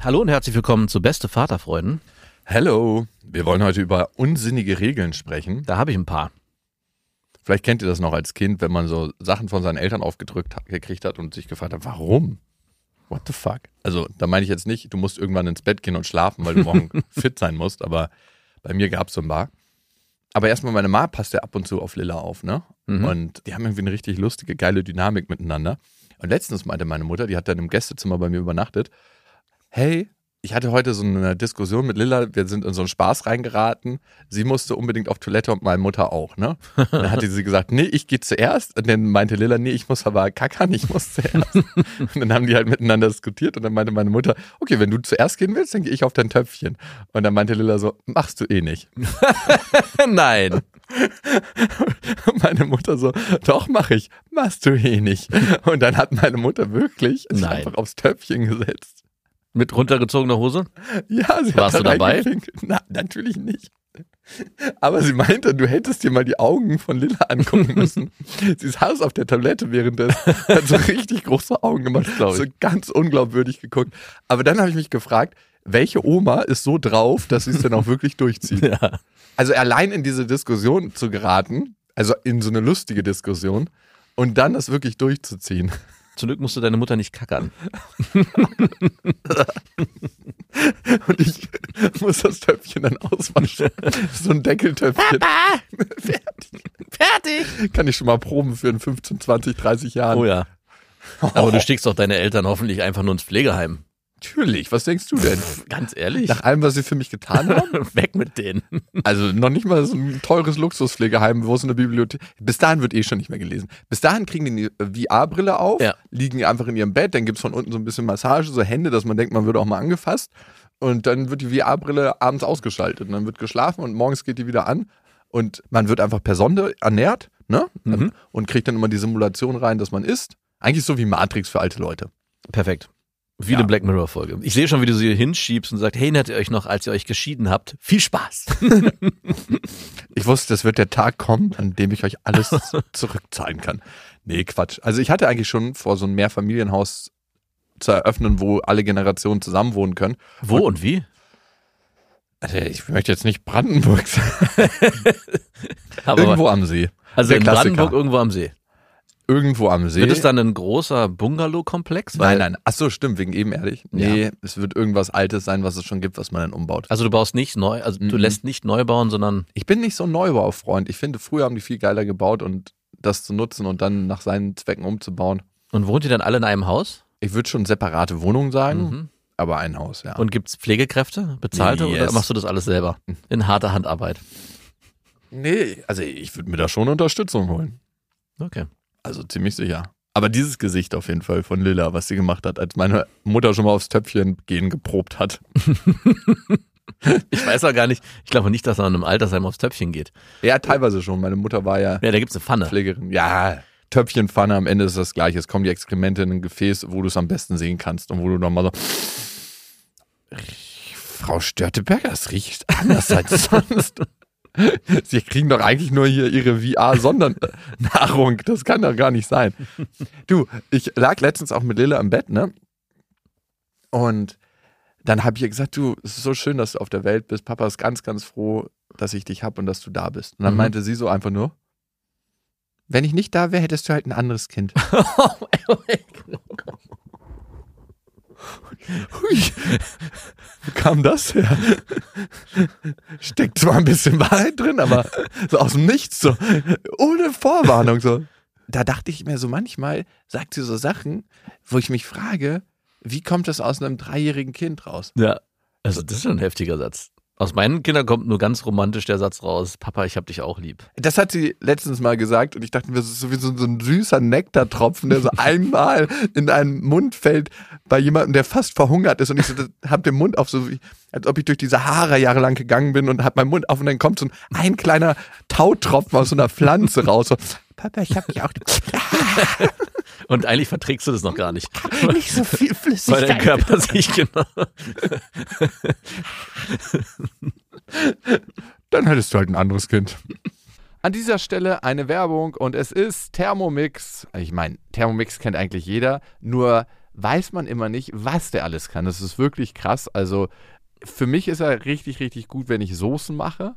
Hallo und herzlich willkommen zu Beste Vaterfreuden. Hello, wir wollen heute über unsinnige Regeln sprechen. Da habe ich ein paar. Vielleicht kennt ihr das noch als Kind, wenn man so Sachen von seinen Eltern aufgedrückt hat, gekriegt hat und sich gefragt hat, warum? What the fuck? Also, da meine ich jetzt nicht, du musst irgendwann ins Bett gehen und schlafen, weil du morgen fit sein musst, aber bei mir gab es so ein paar. Aber erstmal, meine Ma passt ja ab und zu auf Lilla auf, ne? Mhm. Und die haben irgendwie eine richtig lustige, geile Dynamik miteinander. Und letztens meinte meine Mutter, die hat dann im Gästezimmer bei mir übernachtet, hey, ich hatte heute so eine Diskussion mit Lilla, wir sind in so einen Spaß reingeraten. Sie musste unbedingt auf Toilette und meine Mutter auch, ne? Und dann hatte sie gesagt, nee, ich gehe zuerst. Und dann meinte Lilla, nee, ich muss aber kackern, ich muss zuerst. Und dann haben die halt miteinander diskutiert und dann meinte meine Mutter, okay, wenn du zuerst gehen willst, dann gehe ich auf dein Töpfchen. Und dann meinte Lilla so, machst du eh nicht. Nein. Und meine Mutter so, doch mach ich, machst du eh nicht. Und dann hat meine Mutter wirklich sich Nein. einfach aufs Töpfchen gesetzt. Mit runtergezogener Hose? Ja, sie Warst hat du da dabei? reingepinkelt. Na, natürlich nicht. Aber sie meinte, du hättest dir mal die Augen von Lilla angucken müssen. sie saß auf der Toilette während des, hat so richtig große Augen gemacht, so ganz unglaubwürdig geguckt. Aber dann habe ich mich gefragt, welche Oma ist so drauf, dass sie es dann auch wirklich durchzieht? Ja. Also allein in diese Diskussion zu geraten, also in so eine lustige Diskussion und dann das wirklich durchzuziehen. Zum Glück musste deine Mutter nicht kackern. Und ich muss das Töpfchen dann auswaschen. So ein Deckeltöpfchen. Fertig. Fertig! Kann ich schon mal proben für in 15, 20, 30 Jahren. Oh ja. Aber du stickst doch deine Eltern hoffentlich einfach nur ins Pflegeheim. Natürlich, was denkst du denn? Ganz ehrlich. Nach allem, was sie für mich getan haben? Weg mit denen. Also noch nicht mal so ein teures Luxuspflegeheim, wo es eine Bibliothek. Bis dahin wird eh schon nicht mehr gelesen. Bis dahin kriegen die eine VR-Brille auf, Ja. liegen einfach in ihrem Bett, dann gibt's von unten so ein bisschen Massage, so Hände, dass man denkt, man würde auch mal angefasst. Und dann wird die VR-Brille abends ausgeschaltet. Und dann wird geschlafen und morgens geht die wieder an. Und man wird einfach per Sonde ernährt, ne? Mhm. Und kriegt dann immer die Simulation rein, dass man isst. Eigentlich so wie Matrix für alte Leute. Perfekt. Wie Ja. eine Black Mirror Folge. Ich sehe schon, wie du sie hinschiebst und sagst, hey, erinnert ihr euch noch, als ihr euch geschieden habt? Viel Spaß. Ich wusste, das wird der Tag kommen, an dem ich euch alles zurückzahlen kann. Nee, Quatsch. Also ich hatte eigentlich schon vor, so ein Mehrfamilienhaus zu eröffnen, wo alle Generationen zusammen wohnen können. Wo und wie? Also ich möchte jetzt nicht Brandenburg sagen. Aber Irgendwo am See. also der in Klassiker. Brandenburg irgendwo am See. Irgendwo am See. Wird es dann ein großer Bungalow-Komplex? nein, nein. Ach so, stimmt, wegen ebenerdig. Nee, es wird irgendwas Altes sein, was es schon gibt, was man dann umbaut. Also du baust nicht neu, also du Mhm. lässt nicht neu bauen, sondern Ich bin nicht so ein Neubaufreund. Ich finde, früher haben die viel geiler gebaut und das zu nutzen und dann nach seinen Zwecken umzubauen. und wohnt ihr dann alle in einem Haus? Ich würde schon separate Wohnungen sagen, Mhm. aber ein Haus, ja. Und gibt's Pflegekräfte, bezahlte Yes. oder machst du das alles selber? In harter Handarbeit. Nee, also ich würde mir da schon Unterstützung holen. Okay. Also ziemlich sicher. Aber dieses Gesicht auf jeden Fall von Lilla, was sie gemacht hat, als meine Mutter schon mal aufs Töpfchen gehen geprobt hat. Ich weiß auch gar nicht, ich glaube nicht, dass er in einem Altersheim aufs Töpfchen geht. Ja, teilweise schon. Meine Mutter war ja Ja, da gibt's eine Pfanne. Pflegerin. Ja, Töpfchenpfanne, am Ende ist das gleiche. Es kommen die Exkremente in ein Gefäß, wo du es am besten sehen kannst und wo du nochmal so. Frau Störteberger, das riecht anders als sonst. Sie kriegen doch eigentlich nur hier ihre VR-Sondernahrung. Das kann doch gar nicht sein. Du, ich lag letztens auch mit Lilla im Bett, ne? Und dann habe ich ihr gesagt, du, es ist so schön, dass du auf der Welt bist. Papa ist ganz, ganz froh, dass ich dich hab und dass du da bist. Und dann Mhm. meinte sie so einfach nur, wenn ich nicht da wäre, hättest du halt ein anderes Kind. Hui, wo kam das her? Steckt zwar ein bisschen Wahrheit drin, aber so aus dem Nichts, so ohne Vorwarnung. So. Da dachte ich mir so manchmal, sagt sie so Sachen, wo ich mich frage, wie kommt das aus einem dreijährigen Kind raus? Ja. Also das ist schon ein heftiger Satz. Aus meinen Kindern kommt nur ganz romantisch der Satz raus, Papa, ich hab dich auch lieb. Das hat sie letztens mal gesagt und ich dachte mir, das ist sowieso so ein süßer Nektartropfen, der so einmal in einen Mund fällt bei jemandem, der fast verhungert ist und ich so, hab den Mund auf, so wie, als ob ich durch die Sahara jahrelang gegangen bin und hab meinen Mund auf und dann kommt so ein, ein kleiner Tautropfen aus so einer Pflanze raus. So, Papa, ich hab dich auch. Und eigentlich verträgst du das noch gar nicht. Nicht so viel Weil Flüssigkeit. dein Körper sich genau. Dann hättest du halt ein anderes Kind. An dieser Stelle eine Werbung und es ist Thermomix. Ich meine, Thermomix kennt eigentlich jeder, nur weiß man immer nicht, was der alles kann. Das ist wirklich krass. Also für mich ist er richtig, richtig gut, wenn ich Soßen mache.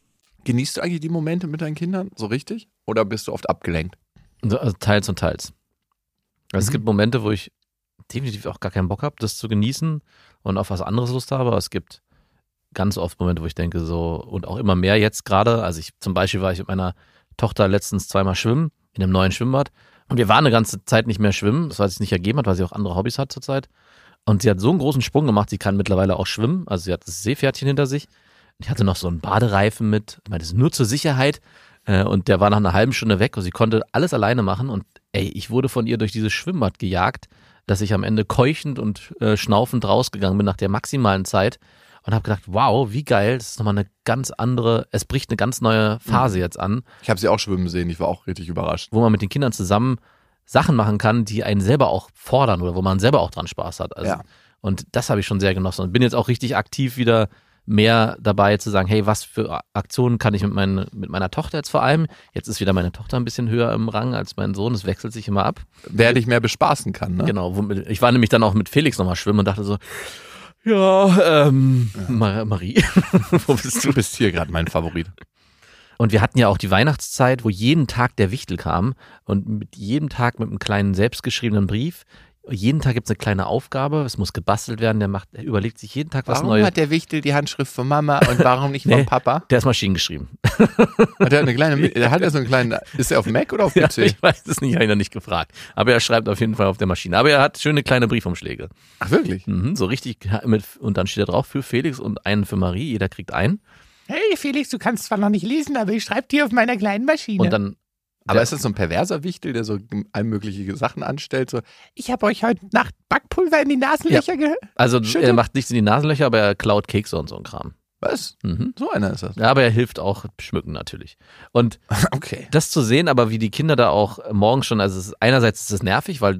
Genießt du eigentlich die Momente mit deinen Kindern so richtig? Oder bist du oft abgelenkt? Also teils und teils. Also Es Mhm. gibt Momente, wo ich definitiv auch gar keinen Bock habe, das zu genießen und auf was anderes Lust habe. Aber es gibt ganz oft Momente, wo ich denke, so, und auch immer mehr jetzt gerade. Also ich zum Beispiel war ich mit meiner Tochter letztens zweimal schwimmen in einem neuen Schwimmbad. Und wir waren eine ganze Zeit nicht mehr schwimmen, das weil es nicht ergeben hat, weil sie auch andere Hobbys hat zurzeit. Und sie hat so einen großen Sprung gemacht, sie kann mittlerweile auch schwimmen. Also sie hat das Seepferdchen hinter sich. Ich hatte noch so einen Badereifen mit. Ich meine, das ist nur zur Sicherheit. Äh, Und der war nach einer halben Stunde weg und sie konnte alles alleine machen. Und ey, ich wurde von ihr durch dieses Schwimmbad gejagt, dass ich am Ende keuchend und äh, schnaufend rausgegangen bin nach der maximalen Zeit und habe gedacht, wow, wie geil, das ist nochmal eine ganz andere, es bricht eine ganz neue Phase jetzt an, Ich habe sie auch schwimmen sehen, ich war auch richtig überrascht. wo man mit den Kindern zusammen Sachen machen kann, die einen selber auch fordern oder wo man selber auch dran Spaß hat. Also, Ja. Und das habe ich schon sehr genossen und bin jetzt auch richtig aktiv wieder mehr dabei zu sagen, hey, was für Aktionen kann ich mit, mein, mit meiner Tochter jetzt vor allem? Jetzt ist wieder meine Tochter ein bisschen höher im Rang als mein Sohn, es wechselt sich immer ab. Wer dich mehr bespaßen kann, ne? Genau, ich war nämlich dann auch mit Felix nochmal schwimmen und dachte so, ja, ähm, Ma- Marie, wo bist Du du? bist hier gerade mein Favorit. Und wir hatten ja auch die Weihnachtszeit, wo jeden Tag der Wichtel kam und mit jedem Tag mit einem kleinen selbstgeschriebenen Brief. Jeden Tag gibt es eine kleine Aufgabe, es muss gebastelt werden, der macht, er überlegt sich jeden Tag was Warum Neues. hat der Wichtel die Handschrift von Mama und warum nicht von Nee. Papa? Der ist maschinengeschrieben. Hat er eine kleine, der hat ja so einen kleinen, ist er auf Mac oder auf Ja, PC? ich weiß es nicht, habe ich noch nicht gefragt. Aber er schreibt auf jeden Fall auf der Maschine. Aber er hat schöne kleine Briefumschläge. Ach wirklich? Mhm, so richtig mit, und dann steht da drauf für Felix und einen für Marie. Jeder kriegt einen. Hey Felix, du kannst zwar noch nicht lesen, aber ich schreibe dir auf meiner kleinen Maschine. Und dann Aber ist das so ein perverser Wichtel, der so allmögliche Sachen anstellt? So, ich habe euch heute Nacht Backpulver in die Nasenlöcher ge... Also Schüttel. er macht nichts in die Nasenlöcher, aber er klaut Kekse und so ein Kram. was? Mhm. So einer ist das. Ja, aber er hilft auch schmücken natürlich. Und Okay. das zu sehen, aber wie die Kinder da auch morgens schon, also ist, einerseits ist es nervig, weil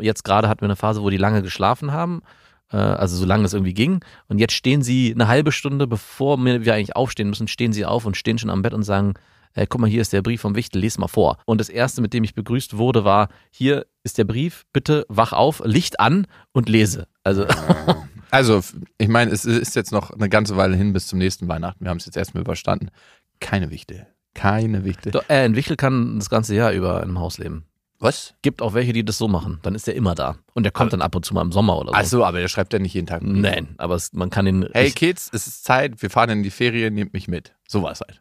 jetzt gerade hatten wir eine Phase, wo die lange geschlafen haben, äh, also solange es irgendwie ging. Und jetzt stehen sie eine halbe Stunde, bevor wir eigentlich aufstehen müssen, stehen sie auf und stehen schon am Bett und sagen, äh, guck mal, hier ist der Brief vom Wichtel, les mal vor. Und das erste, mit dem ich begrüßt wurde, war, hier ist der Brief, bitte wach auf, Licht an und lese. Also Also, ich meine, es ist jetzt noch eine ganze Weile hin bis zum nächsten Weihnachten. Wir haben es jetzt erstmal überstanden. Keine Wichtel. Keine Wichtel. Doch, äh, ein Wichtel kann das ganze Jahr über im Haus leben. Was? Gibt auch welche, die das so machen. Dann ist der immer da. Und der kommt dann ab und zu mal im Sommer oder so. Achso, aber der schreibt ja nicht jeden Tag. Nein, aber es, man kann ihn. Hey Kids, es ist Zeit, wir fahren in die Ferien, nehmt mich mit. So war es halt.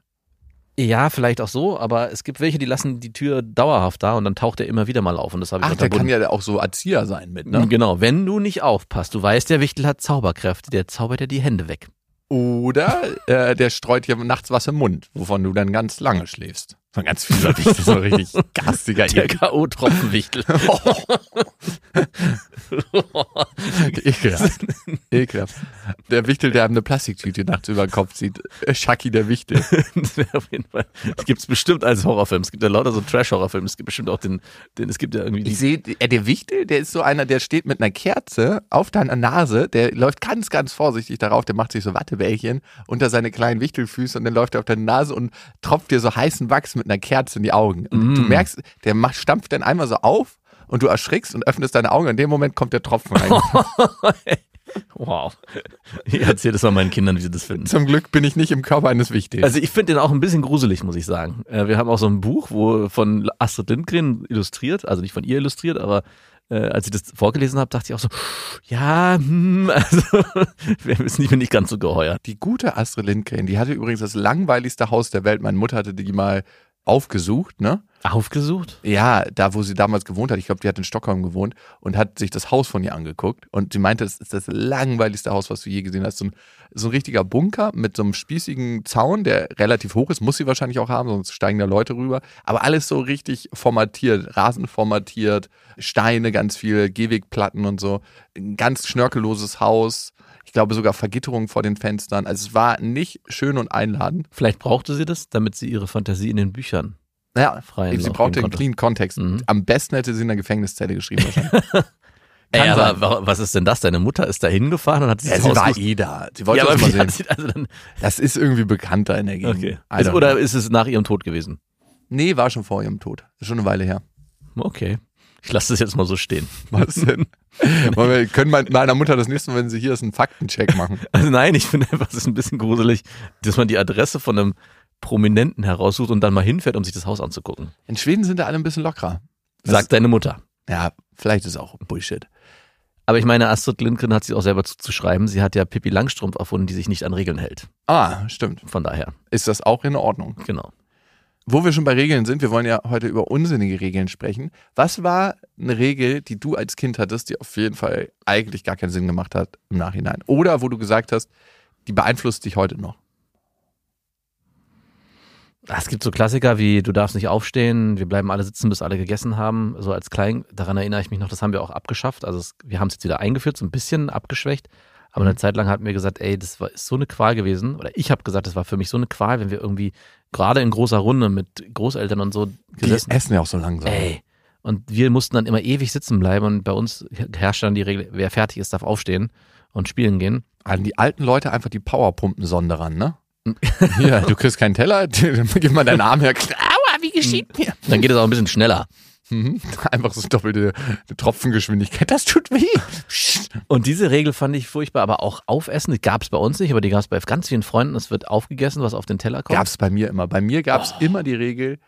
Ja, vielleicht auch so, aber es gibt welche, die lassen die Tür dauerhaft da und dann taucht er immer wieder mal auf. Und das habe ich Ach, der kann ja auch so Erzieher sein mit, ne? Genau, wenn du nicht aufpasst, du weißt, der Wichtel hat Zauberkräfte, der zaubert dir die Hände weg. Oder äh, der streut dir nachts was im Mund, wovon du dann ganz lange schläfst. So ein ganz fieser Wichtel, so richtig garstiger Der. K.O.-Tropfenwichtel. Ekelhaft. Ekelhaft. Der Wichtel, der einem eine Plastiktüte nachts über den Kopf zieht. Äh, Schacki der Wichtel. auf jeden Fall. Das gibt es bestimmt als Horrorfilm. Es gibt ja lauter so Trash-Horrorfilme. Es gibt bestimmt auch den, den es gibt ja irgendwie Ich sehe, äh, der Wichtel, der ist so einer, der steht mit einer Kerze auf deiner Nase, der läuft ganz, ganz vorsichtig darauf, der macht sich so Wattebällchen unter seine kleinen Wichtelfüße und dann läuft er auf deine Nase und tropft dir so heißen Wachs mit einer Kerze in die Augen. Und du Mm. merkst, der macht, stampft dann einmal so auf und du erschrickst und öffnest deine Augen. In dem Moment kommt der Tropfen rein. Wow. Ich erzähle das mal meinen Kindern, wie sie das finden. Zum Glück bin ich nicht im Körper eines Wichtels. Also ich finde den auch ein bisschen gruselig, muss ich sagen. Äh, Wir haben auch so ein Buch, wo von Astrid Lindgren illustriert, also nicht von ihr illustriert, aber äh, als ich das vorgelesen habe, dachte ich auch so, ja, hm, also wir ist nicht, nicht ganz so geheuer. Die gute Astrid Lindgren, die hatte übrigens das langweiligste Haus der Welt. Meine Mutter hatte die mal aufgesucht, ne? Aufgesucht? Ja, da, wo sie damals gewohnt hat. Ich glaube, die hat in Stockholm gewohnt und hat sich das Haus von ihr angeguckt. Und sie meinte, es ist das langweiligste Haus, was du je gesehen hast. So ein, so ein richtiger Bunker mit so einem spießigen Zaun, der relativ hoch ist, muss sie wahrscheinlich auch haben, sonst steigen da Leute rüber. Aber alles so richtig formatiert, Rasen formatiert, Steine ganz viel, Gehwegplatten und so. Ein ganz schnörkelloses Haus. Ich glaube sogar Vergitterung vor den Fenstern. Also es war nicht schön und einladend. Vielleicht brauchte sie das, damit sie ihre Fantasie in den Büchern Ja, freien sie brauchte einen clean Kontext. Mhm. Am besten hätte sie in der Gefängniszelle geschrieben wahrscheinlich. Ey, aber was ist denn das? Deine Mutter ist da hingefahren und hat sich Ja, das sie war eh da. Sie wollte ja, das mal sehen. also dann, Das ist irgendwie bekannter in der Gegend. okay. Ist, oder ist es nach ihrem Tod gewesen? Nee, war schon vor ihrem Tod. Ist schon eine Weile her. Okay. Ich lasse das jetzt mal so stehen. Was denn? Wir können mein- meiner Mutter das nächste Mal, wenn sie hier ist, einen Faktencheck machen. Also nein, ich finde einfach, es ist ein bisschen gruselig, dass man die Adresse von einem Prominenten heraussucht und dann mal hinfährt, um sich das Haus anzugucken. In Schweden sind da alle ein bisschen lockerer. Das- Sagt deine Mutter. Ja, vielleicht ist auch Bullshit. Aber ich meine, Astrid Lindgren hat sie auch selber zuzuschreiben. Sie hat ja Pippi Langstrumpf erfunden, die sich nicht an Regeln hält. Ah, stimmt. Von daher, Ist das auch in Ordnung? genau. Wo wir schon bei Regeln sind, wir wollen ja heute über unsinnige Regeln sprechen. Was war eine Regel, die du als Kind hattest, die auf jeden Fall eigentlich gar keinen Sinn gemacht hat im Nachhinein? Oder wo du gesagt hast, die beeinflusst dich heute noch? Ah, Es gibt so Klassiker wie du darfst nicht aufstehen, wir bleiben alle sitzen, bis alle gegessen haben. So als Klein, daran erinnere ich mich noch, das haben wir auch abgeschafft. Also es, wir haben es jetzt wieder eingeführt, so ein bisschen abgeschwächt. Aber eine Zeit lang hatten wir gesagt, ey, das war, ist so eine Qual gewesen. Oder ich habe gesagt, das war für mich so eine Qual, wenn wir irgendwie gerade in großer Runde mit Großeltern und so Die gesessen essen ja auch so langsam. Ey. Und wir mussten dann immer ewig sitzen bleiben und bei uns herrscht dann die Regel, wer fertig ist, darf aufstehen und spielen gehen. An die alten Leute einfach die Powerpumpen-Sonde ran, ne? Hier, du kriegst keinen Teller, gib mal deinen Arm her. Aua, wie geschieht mir? Dann geht es auch ein bisschen schneller. Mhm. Einfach so doppelte Tropfengeschwindigkeit. Das tut weh. Und diese Regel fand ich furchtbar, aber auch Aufessen, die gab es bei uns nicht, aber die gab es bei ganz vielen Freunden. Es wird aufgegessen, was auf den Teller kommt. Gab's bei mir immer. Bei mir gab's immer die Regel,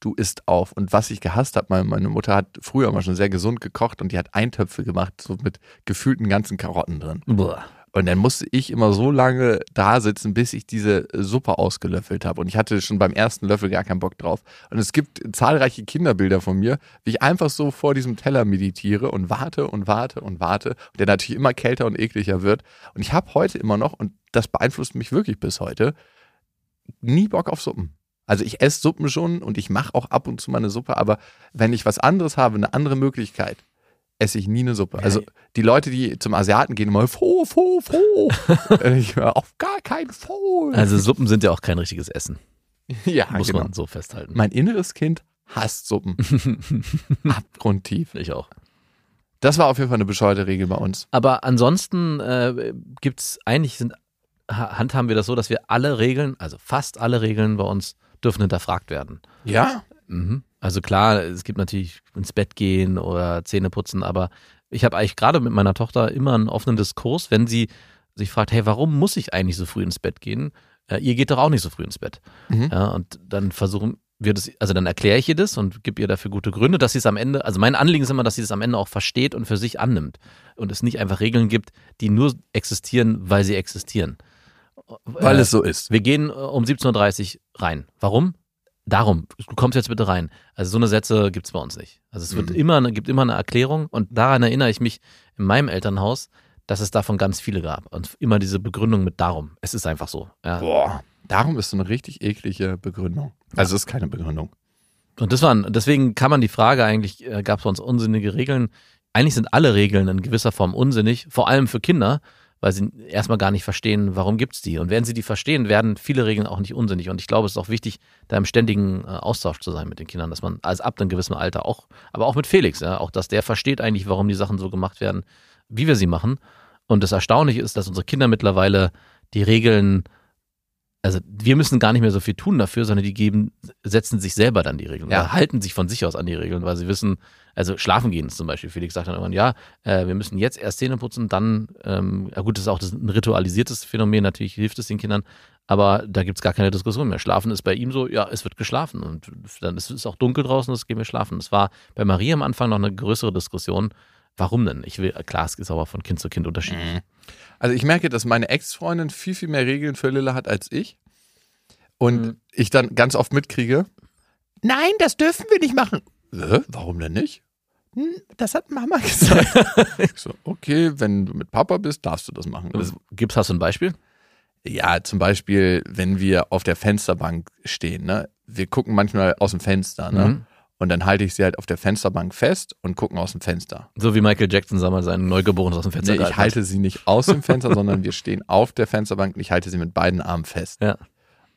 du isst auf. Und was ich gehasst habe, meine, meine Mutter hat früher immer schon sehr gesund gekocht und die hat Eintöpfe gemacht, so mit gefühlten ganzen Karotten drin. Boah. Und dann musste ich immer so lange da sitzen, bis ich diese Suppe ausgelöffelt habe. Und ich hatte schon beim ersten Löffel gar keinen Bock drauf. Und es gibt zahlreiche Kinderbilder von mir, wie ich einfach so vor diesem Teller meditiere und warte und warte und warte. Und der natürlich immer kälter und ekliger wird. Und ich habe heute immer noch, und das beeinflusst mich wirklich bis heute, nie Bock auf Suppen. Also ich esse Suppen schon und ich mache auch ab und zu mal eine Suppe, aber wenn ich was anderes habe, eine andere Möglichkeit, esse ich nie eine Suppe. Also die Leute, die zum Asiaten gehen, immer froh, froh, froh. Äh, ich höre auf gar keinen Fall. Also Suppen sind ja auch kein richtiges Essen, ja, muss genau. man so festhalten. Mein inneres Kind hasst Suppen. Abgrundtief. Ich auch. Das war auf jeden Fall eine bescheuerte Regel bei uns. Aber ansonsten äh, gibt's eigentlich sind ha- handhaben wir das so, dass wir alle Regeln, also fast alle Regeln bei uns dürfen hinterfragt werden. Ja? Mhm. Also klar, es gibt natürlich ins Bett gehen oder Zähne putzen, aber Ich habe eigentlich gerade mit meiner Tochter immer einen offenen Diskurs, wenn sie sich fragt, hey, warum muss ich eigentlich so früh ins Bett gehen? Äh, ihr geht doch auch nicht so früh ins Bett. Mhm. Ja, und dann versuchen wir das, also dann erkläre ich ihr das und gebe ihr dafür gute Gründe, dass sie es am Ende, also mein Anliegen ist immer, dass sie es am Ende auch versteht und für sich annimmt und es nicht einfach Regeln gibt, die nur existieren, weil sie existieren. Weil Äh, es so ist. wir gehen äh, um 17.30 Uhr rein. Warum? Darum, du kommst jetzt bitte rein. Also so eine Sätze gibt es bei uns nicht. Also es wird Mhm. immer, gibt immer eine Erklärung und daran erinnere ich mich in meinem Elternhaus, dass es davon ganz viele gab. Und immer diese Begründung mit darum. Es ist einfach so. Ja. Boah. Darum ist so eine richtig eklige Begründung. Also es ist keine Begründung. Und das waren, deswegen kann man die Frage eigentlich, äh, gab es bei uns unsinnige Regeln? Eigentlich sind alle Regeln in gewisser Form unsinnig, vor allem für Kinder, weil sie erstmal gar nicht verstehen, warum gibt's die. Und wenn sie die verstehen, werden viele Regeln auch nicht unsinnig. Und ich glaube, es ist auch wichtig, da im ständigen äh, Austausch zu sein mit den Kindern, dass man also ab einem gewissen Alter auch, aber auch mit Felix, ja, auch dass der versteht eigentlich, warum die Sachen so gemacht werden, wie wir sie machen. Und das Erstaunliche ist, dass unsere Kinder mittlerweile die Regeln also wir müssen gar nicht mehr so viel tun dafür, sondern die geben, setzen sich selber dann die Regeln Ja. halten sich von sich aus an die Regeln, weil sie wissen, also schlafen gehen ist zum Beispiel. Felix sagt dann irgendwann, ja, äh, wir müssen jetzt erst Zähne putzen, dann, ähm, ja gut, das ist auch das, ein ritualisiertes Phänomen, natürlich hilft es den Kindern, aber da gibt's gar keine Diskussion mehr. Schlafen ist bei ihm so, ja, es wird geschlafen und dann ist es auch dunkel draußen, es gehen wir schlafen. Es war bei Maria am Anfang noch eine größere Diskussion. Warum denn? Ich will, klar, es ist aber von Kind zu Kind unterschiedlich. Also ich merke, dass meine Ex-Freundin viel, viel mehr Regeln für Lilla hat als ich. Und Mhm. ich dann ganz oft mitkriege, Nein, das dürfen wir nicht machen. Hä, warum denn nicht? Hm, Das hat Mama gesagt. Ich so, okay, wenn du mit Papa bist, darfst du das machen. Das, gibt's, hast du ein Beispiel? Ja, zum Beispiel, wenn wir auf der Fensterbank stehen, ne? Wir gucken manchmal aus dem Fenster, ne? Mhm. Und dann halte ich sie halt auf der Fensterbank fest und gucken aus dem Fenster. So wie Michael Jackson damals seinen Neugeborenes aus dem Fenster Nee, ich hat. halte sie nicht aus dem Fenster, sondern wir stehen auf der Fensterbank und ich halte sie mit beiden Armen fest. Ja.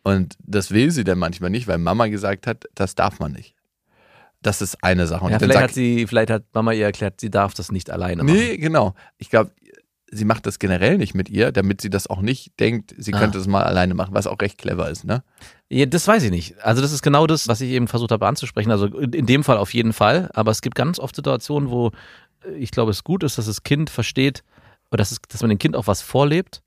Und das will sie dann manchmal nicht, weil Mama gesagt hat, das darf man nicht. Das ist eine Sache. Und Ja, vielleicht sag hat sie, vielleicht hat Mama ihr erklärt, sie darf das nicht alleine machen. Nee, genau. Ich glaube, sie macht das generell nicht mit ihr, damit sie das auch nicht denkt, sie Ah. könnte es mal alleine machen, was auch recht clever ist, ne? Ja, das weiß ich nicht. Also das ist genau das, was ich eben versucht habe anzusprechen. Also in in dem Fall auf jeden Fall. Aber es gibt ganz oft Situationen, wo äh, ich glaube, es gut ist, dass das Kind versteht, oder dass, es, dass man dem Kind auch was vorlebt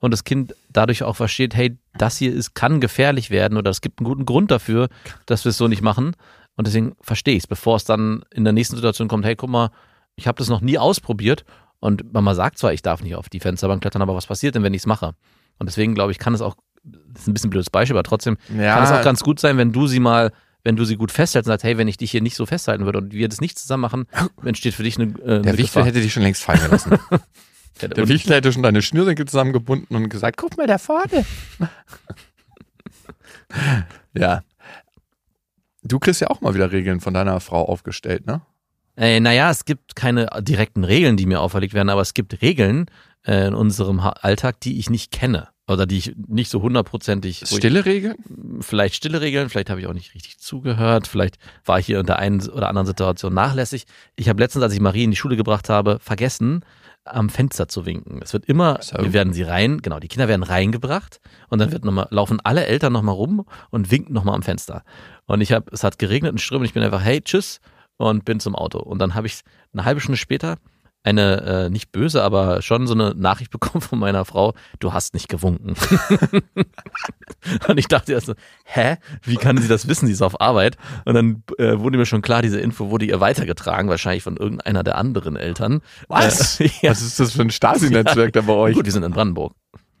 und das Kind dadurch auch versteht, hey, das hier ist, kann gefährlich werden oder es gibt einen guten Grund dafür, dass wir es so nicht machen. Und deswegen verstehe ich es, bevor es dann in der nächsten Situation kommt, hey, guck mal, ich habe das noch nie ausprobiert und Mama sagt zwar, ich darf nicht auf die Fensterbank klettern, aber was passiert denn, wenn ich es mache? Und deswegen glaube ich, kann es auch, das ist ein bisschen ein blödes Beispiel, aber trotzdem Ja. kann es auch ganz gut sein, wenn du sie mal, wenn du sie gut festhältst und sagst, hey, wenn ich dich hier nicht so festhalten würde und wir das nicht zusammen machen, entsteht für dich eine, äh, eine Der Wichtel hätte dich schon längst fallen gelassen. Der Wichtel hätte schon deine Schnürsenkel zusammengebunden und gesagt, guck Guck mal da vorne. Ja. Du kriegst ja auch mal wieder Regeln von deiner Frau aufgestellt, ne? Äh, naja, es gibt keine direkten Regeln, die mir auferlegt werden, aber es gibt Regeln äh, in unserem ha Alltag, die ich nicht kenne. Oder die ich nicht so hundertprozentig. Stille Regeln? vielleicht stille Regeln, vielleicht habe ich auch nicht richtig zugehört, vielleicht war ich hier in der einen oder anderen Situation nachlässig. Ich habe letztens, als ich Marie in die Schule gebracht habe, vergessen, am Fenster zu winken. Es wird immer, So. wir werden sie rein, genau, die Kinder werden reingebracht und dann wird noch mal, laufen alle Eltern nochmal rum und winken nochmal am Fenster. Und ich habe, es hat geregnet und strömt und ich bin einfach, hey, tschüss und bin zum Auto. Und dann habe ich eine halbe Stunde später eine, äh, nicht böse, aber schon so eine Nachricht bekommen von meiner Frau, du hast nicht gewunken. Und ich dachte erst so, hä? Wie kann sie das wissen? Sie ist auf Arbeit. Und dann äh, wurde mir schon klar, diese Info wurde ihr weitergetragen, wahrscheinlich von irgendeiner der anderen Eltern. Was? Äh, ja. Was ist das für ein Stasi-Netzwerk da bei euch? Gut, wir sind in Brandenburg.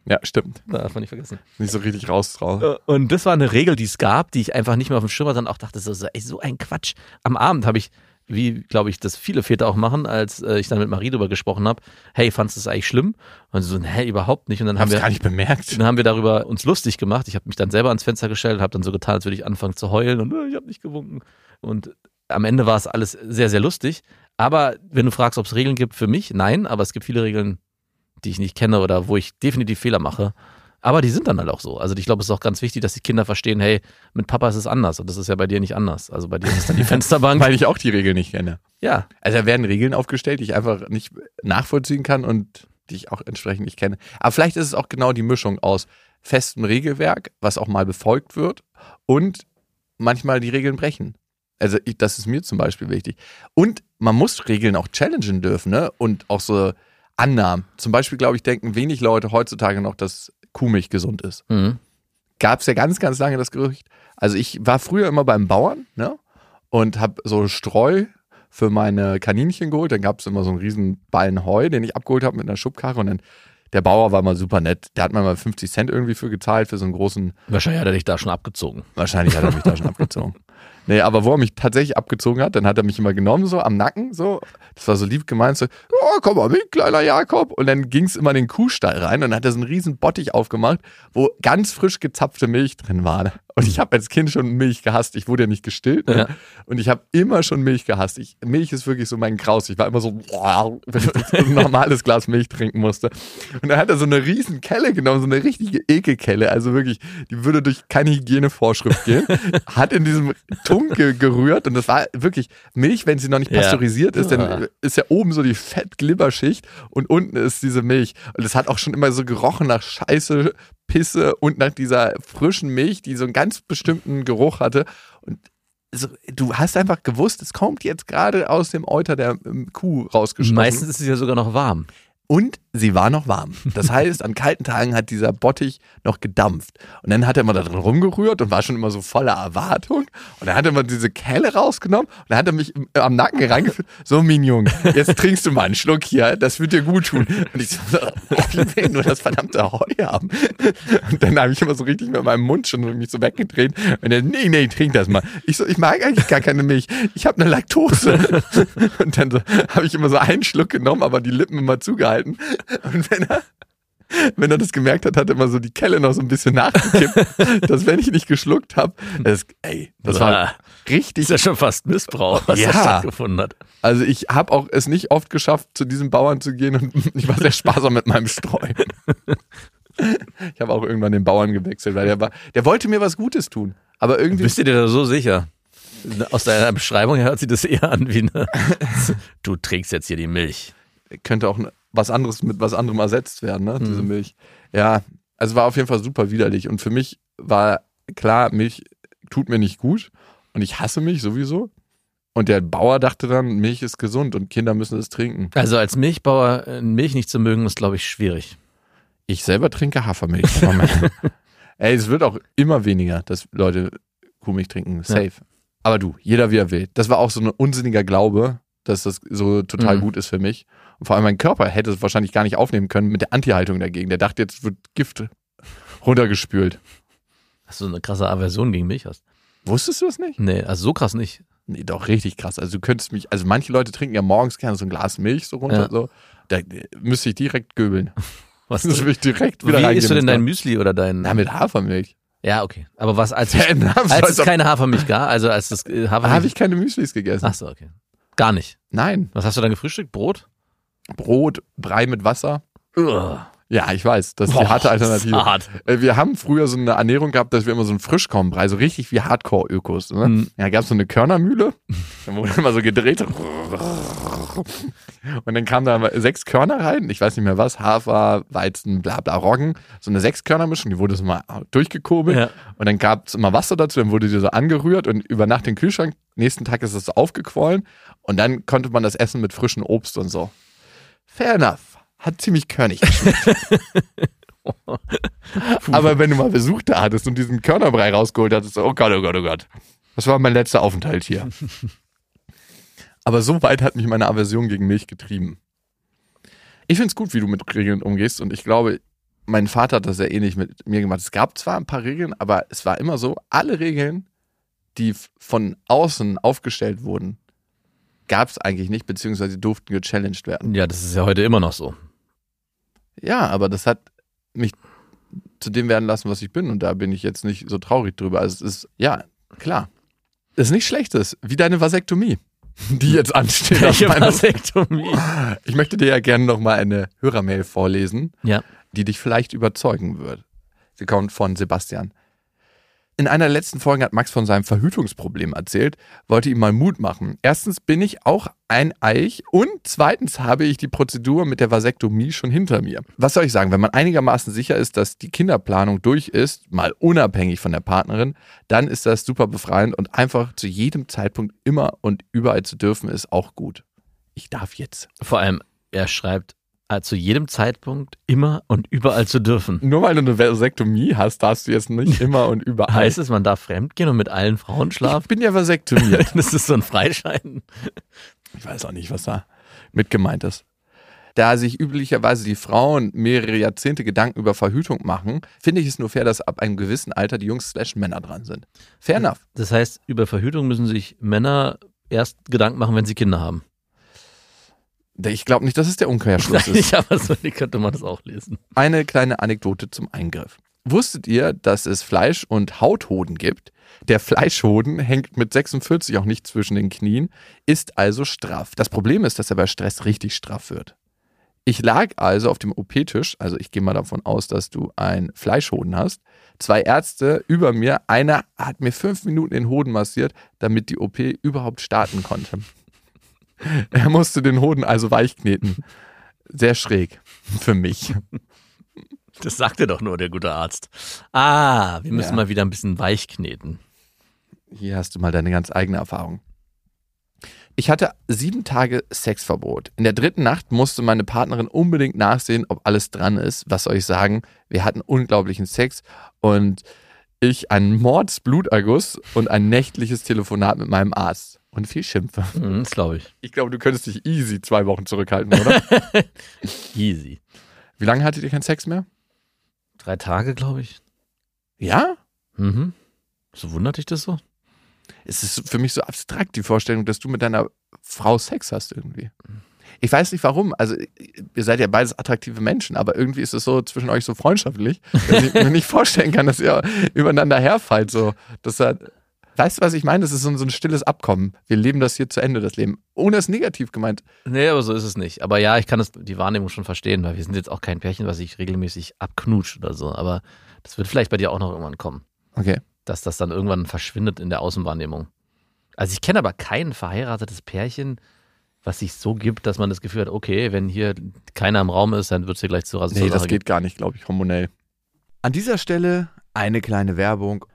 Ja, stimmt. Darf man nicht vergessen. Nicht so richtig raus drauf. Äh, Und das war eine Regel, die es gab, die ich einfach nicht mehr auf dem Schirm hatte und auch dachte, so, so, ey, so ein Quatsch. Am Abend habe ich, wie glaube ich, das viele Väter auch machen, als äh, ich dann mit Marie drüber gesprochen habe, hey, fandest du das eigentlich schlimm? Und sie so, hä, überhaupt nicht. Und dann haben Hab's wir gar nicht bemerkt. Dann haben wir darüber uns lustig gemacht. Ich habe mich dann selber ans Fenster gestellt, habe dann so getan, als würde ich anfangen zu heulen und äh, ich habe nicht gewunken. Und am Ende war es alles sehr, sehr lustig. Aber wenn du fragst, ob es Regeln gibt, für mich, nein. Aber es gibt viele Regeln, die ich nicht kenne oder wo ich definitiv Fehler mache. Aber die sind dann halt auch so. Also ich glaube, es ist auch ganz wichtig, dass die Kinder verstehen, hey, mit Papa ist es anders. Und das ist ja bei dir nicht anders. Also bei dir ist dann die Fensterbank. Weil ich auch die Regeln nicht kenne. ja, Also da werden Regeln aufgestellt, die ich einfach nicht nachvollziehen kann und die ich auch entsprechend nicht kenne. Aber vielleicht ist es auch genau die Mischung aus festem Regelwerk, was auch mal befolgt wird, und manchmal die Regeln brechen. Also ich, das ist mir zum Beispiel wichtig. Und man muss Regeln auch challengen dürfen, ne? Und auch so Annahmen. Zum Beispiel, glaube ich, denken wenig Leute heutzutage noch, dass Kuhmilch gesund ist. Mhm. Gab es ja ganz, ganz lange das Gerücht. Also ich war früher immer beim Bauern, ne? Und habe so Streu für meine Kaninchen geholt. Dann gab es immer so einen riesen Ballen Heu, den ich abgeholt habe mit einer Schubkarre. Und dann der Bauer war mal super nett. Der hat mir mal 50 Cent irgendwie für gezahlt, für so einen großen Wahrscheinlich hat er dich da schon abgezogen. Wahrscheinlich hat er mich da schon abgezogen. Nee, aber wo er mich tatsächlich abgezogen hat, dann hat er mich immer genommen, so am Nacken, so. Das war so lieb gemeint, so, oh, komm mal mit, kleiner Jakob. Und dann ging es immer in den Kuhstall rein und dann hat er so einen riesen Bottich aufgemacht, wo ganz frisch gezapfte Milch drin war. Und ich habe als Kind schon Milch gehasst. Ich wurde ja nicht gestillt. Ne? Ja. Und ich habe immer schon Milch gehasst. Ich, Milch ist wirklich so mein Graus. Ich war immer so, wow, wenn ich ein normales Glas Milch trinken musste. Und dann hat er so eine riesen Kelle genommen, so eine richtige Ekelkelle. Also wirklich, die würde durch keine Hygienevorschrift gehen. hat in diesem Tunk ge gerührt und das war wirklich Milch, wenn sie noch nicht Ja. pasteurisiert ist, Ah. dann ist ja oben so die Fett-Glibberschicht und unten ist diese Milch. Und es hat auch schon immer so gerochen nach Scheiße, Pisse und nach dieser frischen Milch, die so einen ganz bestimmten Geruch hatte. Und so, du hast einfach gewusst, es kommt jetzt gerade aus dem Euter der ähm, Kuh rausgeschossen. Meistens ist es ja sogar noch warm. Und sie war noch warm. Das heißt, an kalten Tagen hat dieser Bottich noch gedampft. Und dann hat er immer da drin rumgerührt und war schon immer so voller Erwartung. Und dann hat er mal diese Kelle rausgenommen und dann hat er mich im- am Nacken reingeführt. So, Mignon, jetzt trinkst du mal einen Schluck hier. Das wird dir gut tun. Und ich so, ich will nur das verdammte Heu haben. Und dann habe ich immer so richtig mit meinem Mund schon mich so weggedreht. Und er, nee, nee, trink das mal. Ich so, ich mag eigentlich gar keine Milch. Ich habe eine Laktose. Und dann so, habe ich immer so einen Schluck genommen, aber die Lippen immer zugehalten. Und wenn er, wenn er das gemerkt hat, hat er immer so die Kelle noch so ein bisschen nachgekippt, dass wenn ich nicht geschluckt habe, das, ey, das war richtig Ist ja schon fast Missbrauch, was Ja. da stattgefunden hat. also ich habe auch es nicht oft geschafft, zu diesem Bauern zu gehen und ich war sehr sparsam mit meinem Streu. Ich habe auch irgendwann den Bauern gewechselt, weil der war, der wollte mir was Gutes tun. Aber irgendwie, Bist du dir da so sicher? Aus deiner Beschreibung hört sich das eher an wie eine, du trinkst jetzt hier die Milch. könnte auch was anderes mit was anderem ersetzt werden, ne? Diese Milch. Ja, also war auf jeden Fall super widerlich. Und für mich war klar, Milch tut mir nicht gut und ich hasse Milch sowieso. Und der Bauer dachte dann, Milch ist gesund und Kinder müssen es trinken. Also als Milchbauer äh, Milch nicht zu mögen, ist, glaube ich, schwierig. Ich selber trinke Hafermilch. Ey, es wird auch immer weniger, dass Leute Kuhmilch trinken. Safe. Aber du, jeder wie er will. Das war auch so ein unsinniger Glaube, dass das so total Mhm. gut ist für mich. Und vor allem mein Körper hätte es wahrscheinlich gar nicht aufnehmen können mit der Anti-Haltung dagegen. Der dachte, jetzt wird Gift runtergespült. Dass du eine krasse Aversion gegen Milch hast. Wusstest du das nicht? Nee, also so krass nicht. Nee, doch, richtig krass. Also du könntest mich, also manche Leute trinken ja morgens gerne so ein Glas Milch so runter. Ja. So. Da äh, müsste ich direkt göbeln. Was Das ich direkt Wie wieder reingehen. isst du denn dein Müsli oder dein. Na, mit Hafermilch. Ja, okay. Aber was als, Fan, als es keine Hafermilch gab, also als das äh, Da habe Hafermilch. ich keine Müslis gegessen. Ach so, okay. Gar nicht. Nein. Was hast du dann gefrühstückt? Brot? Brot, Brei mit Wasser. Ugh. Ja, ich weiß, das ist die Boah, harte Alternative. das hart. Äh, Wir haben früher so eine Ernährung gehabt, dass wir immer so einen Frischkornbrei, so richtig wie Hardcore-Ökos. Ne? Mhm. Ja, gab es so eine Körnermühle, dann wurde immer so gedreht. Und dann kamen da sechs Körner rein, ich weiß nicht mehr was, Hafer, Weizen, bla bla, Roggen. So eine Sechskörnermischung, die wurde so mal durchgekurbelt. Ja. Und dann gab es immer Wasser dazu, dann wurde die so angerührt und über Nacht in den Kühlschrank. Nächsten Tag ist es so aufgequollen und dann konnte man das essen mit frischem Obst und so. Fair enough. Hat ziemlich körnig. Aber wenn du mal Besuch da hattest und diesen Körnerbrei rausgeholt hattest, oh Gott, oh Gott, oh Gott. Das war mein letzter Aufenthalt hier. Aber so weit hat mich meine Aversion gegen Milch getrieben. Ich finde es gut, wie du mit Regeln umgehst und ich glaube, mein Vater hat das sehr ähnlich mit mir gemacht. Es gab zwar ein paar Regeln, aber es war immer so, alle Regeln, die von außen aufgestellt wurden, gab es eigentlich nicht, beziehungsweise durften gechallenged werden. Ja, das ist ja heute immer noch so. Ja, aber das hat mich zu dem werden lassen, was ich bin. Und da bin ich jetzt nicht so traurig drüber. Also es ist, ja, klar. Das ist nicht schlechtes, wie deine Vasektomie, die jetzt ansteht. Welche Vasektomie? Ich möchte dir ja gerne noch mal eine Hörermail vorlesen, Ja. die dich vielleicht überzeugen wird. Sie kommt von Sebastian. In einer der letzten Folgen hat Max von seinem Verhütungsproblem erzählt, wollte ihm mal Mut machen. Erstens bin ich auch ein Eich und zweitens habe ich die Prozedur mit der Vasektomie schon hinter mir. Was soll ich sagen, wenn man einigermaßen sicher ist, dass die Kinderplanung durch ist, mal unabhängig von der Partnerin, dann ist das super befreiend und einfach zu jedem Zeitpunkt immer und überall zu dürfen ist auch gut. Ich darf jetzt. Vor allem, er schreibt, zu jedem Zeitpunkt immer und überall zu dürfen. Nur weil du eine Vasektomie hast, darfst du jetzt nicht immer und überall. Heißt es, man darf fremdgehen und mit allen Frauen ich schlafen? bin ja vasektomiert. Das ist so ein Freischein. Ich weiß auch nicht, was da mit gemeint ist. Da sich üblicherweise die Frauen mehrere Jahrzehnte Gedanken über Verhütung machen, finde ich es nur fair, dass ab einem gewissen Alter die Jungs slash Männer dran sind. Fair enough. Das heißt, über Verhütung müssen sich Männer erst Gedanken machen, wenn sie Kinder haben. Ich glaube nicht, dass es der Umkehrschluss ist. ich aber so könnte man das auch lesen. Eine kleine Anekdote zum Eingriff. Wusstet ihr, dass es Fleisch- und Hauthoden gibt? Der Fleischhoden hängt mit 46 auch nicht zwischen den Knien, ist also straff. Das Problem ist, dass er bei Stress richtig straff wird. Ich lag also auf dem OP-Tisch, also ich gehe mal davon aus, dass du einen Fleischhoden hast. Zwei Ärzte über mir, einer hat mir fünf Minuten den Hoden massiert, damit die OP überhaupt starten konnte. Er musste den Hoden also weich kneten. Sehr schräg für mich. Das sagte doch nur der gute Arzt. Ah, wir müssen Ja. mal wieder ein bisschen weich kneten. Hier hast du mal deine ganz eigene Erfahrung. Ich hatte sieben Tage Sexverbot. In der dritten Nacht musste meine Partnerin unbedingt nachsehen, ob alles dran ist. Was soll ich sagen? Wir hatten unglaublichen Sex und ich einen Mordsbluterguss und ein nächtliches Telefonat mit meinem Arzt. Und viel Schimpfe. Mhm, das glaube ich. Ich glaube, du könntest dich easy zwei Wochen zurückhalten, oder? Easy. Wie lange hattet ihr keinen Sex mehr? Drei Tage, glaube ich. Ja? Mhm. So wundert dich das so? Es ist für mich so abstrakt, die Vorstellung, dass du mit deiner Frau Sex hast irgendwie. Ich weiß nicht warum. Also, ihr seid ja beides attraktive Menschen, aber irgendwie ist es so zwischen euch so freundschaftlich, dass ich mir nicht vorstellen kann, dass ihr übereinander herfallt. So. Das hat, weißt du, was ich meine? Das ist so ein, so ein stilles Abkommen. Wir leben das hier zu Ende, das Leben. Ohne es negativ gemeint. Nee, aber so ist es nicht. Aber ja, ich kann das, die Wahrnehmung schon verstehen, weil wir sind jetzt auch kein Pärchen, was sich regelmäßig abknutscht oder so. Aber das wird vielleicht bei dir auch noch irgendwann kommen, Okay. dass das dann irgendwann verschwindet in der Außenwahrnehmung. Also ich kenne aber kein verheiratetes Pärchen, was sich so gibt, dass man das Gefühl hat, okay, wenn hier keiner im Raum ist, dann wird es hier gleich zu rasen. Nee, das geht gar nicht, glaube ich, hormonell. An dieser Stelle eine kleine Werbung.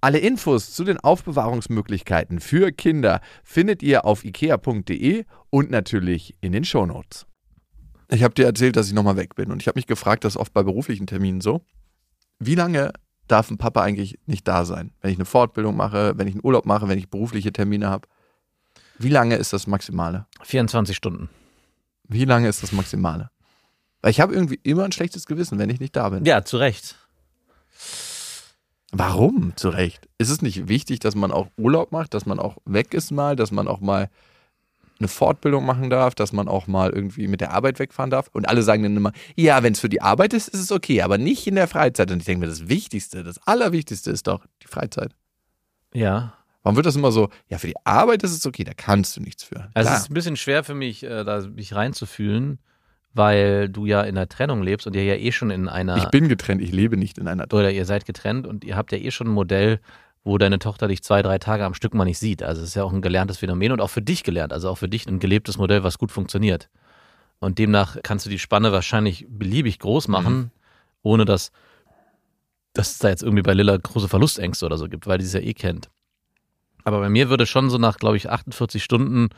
Alle Infos zu den Aufbewahrungsmöglichkeiten für Kinder findet ihr auf ikea.de und natürlich in den Shownotes. Ich habe dir erzählt, dass ich nochmal weg bin und ich habe mich gefragt, das ist oft bei beruflichen Terminen so. Wie lange darf ein Papa eigentlich nicht da sein? Wenn ich eine Fortbildung mache, wenn ich einen Urlaub mache, wenn ich berufliche Termine habe. Wie lange ist das Maximale? 24 Stunden. Wie lange ist das Maximale? Weil ich habe irgendwie immer ein schlechtes Gewissen, wenn ich nicht da bin. Ja, zu Recht. Warum? Zu Recht. Ist es nicht wichtig, dass man auch Urlaub macht, dass man auch weg ist mal, dass man auch mal eine Fortbildung machen darf, dass man auch mal irgendwie mit der Arbeit wegfahren darf? Und alle sagen dann immer, ja, wenn es für die Arbeit ist, ist es okay, aber nicht in der Freizeit. Und ich denke mir, das Wichtigste, das Allerwichtigste ist doch die Freizeit. Ja. Warum wird das immer so, ja, für die Arbeit ist es okay, da kannst du nichts für. Also es ist ein bisschen schwer für mich, äh, da mich reinzufühlen, weil du ja in einer Trennung lebst und ihr ja eh schon in einer ich bin getrennt, ich lebe nicht in einer oder ihr seid getrennt und ihr habt ja eh schon ein Modell, wo deine Tochter dich zwei, drei Tage am Stück mal nicht sieht. Also es ist ja auch ein gelerntes Phänomen und auch für dich gelernt, also auch für dich ein gelebtes Modell, was gut funktioniert. Und demnach kannst du die Spanne wahrscheinlich beliebig groß machen, ohne dass, dass es da jetzt irgendwie bei Lilla große Verlustängste oder so gibt, weil die es ja eh kennt. Aber bei mir würde schon so nach, glaube ich, 48 Stunden,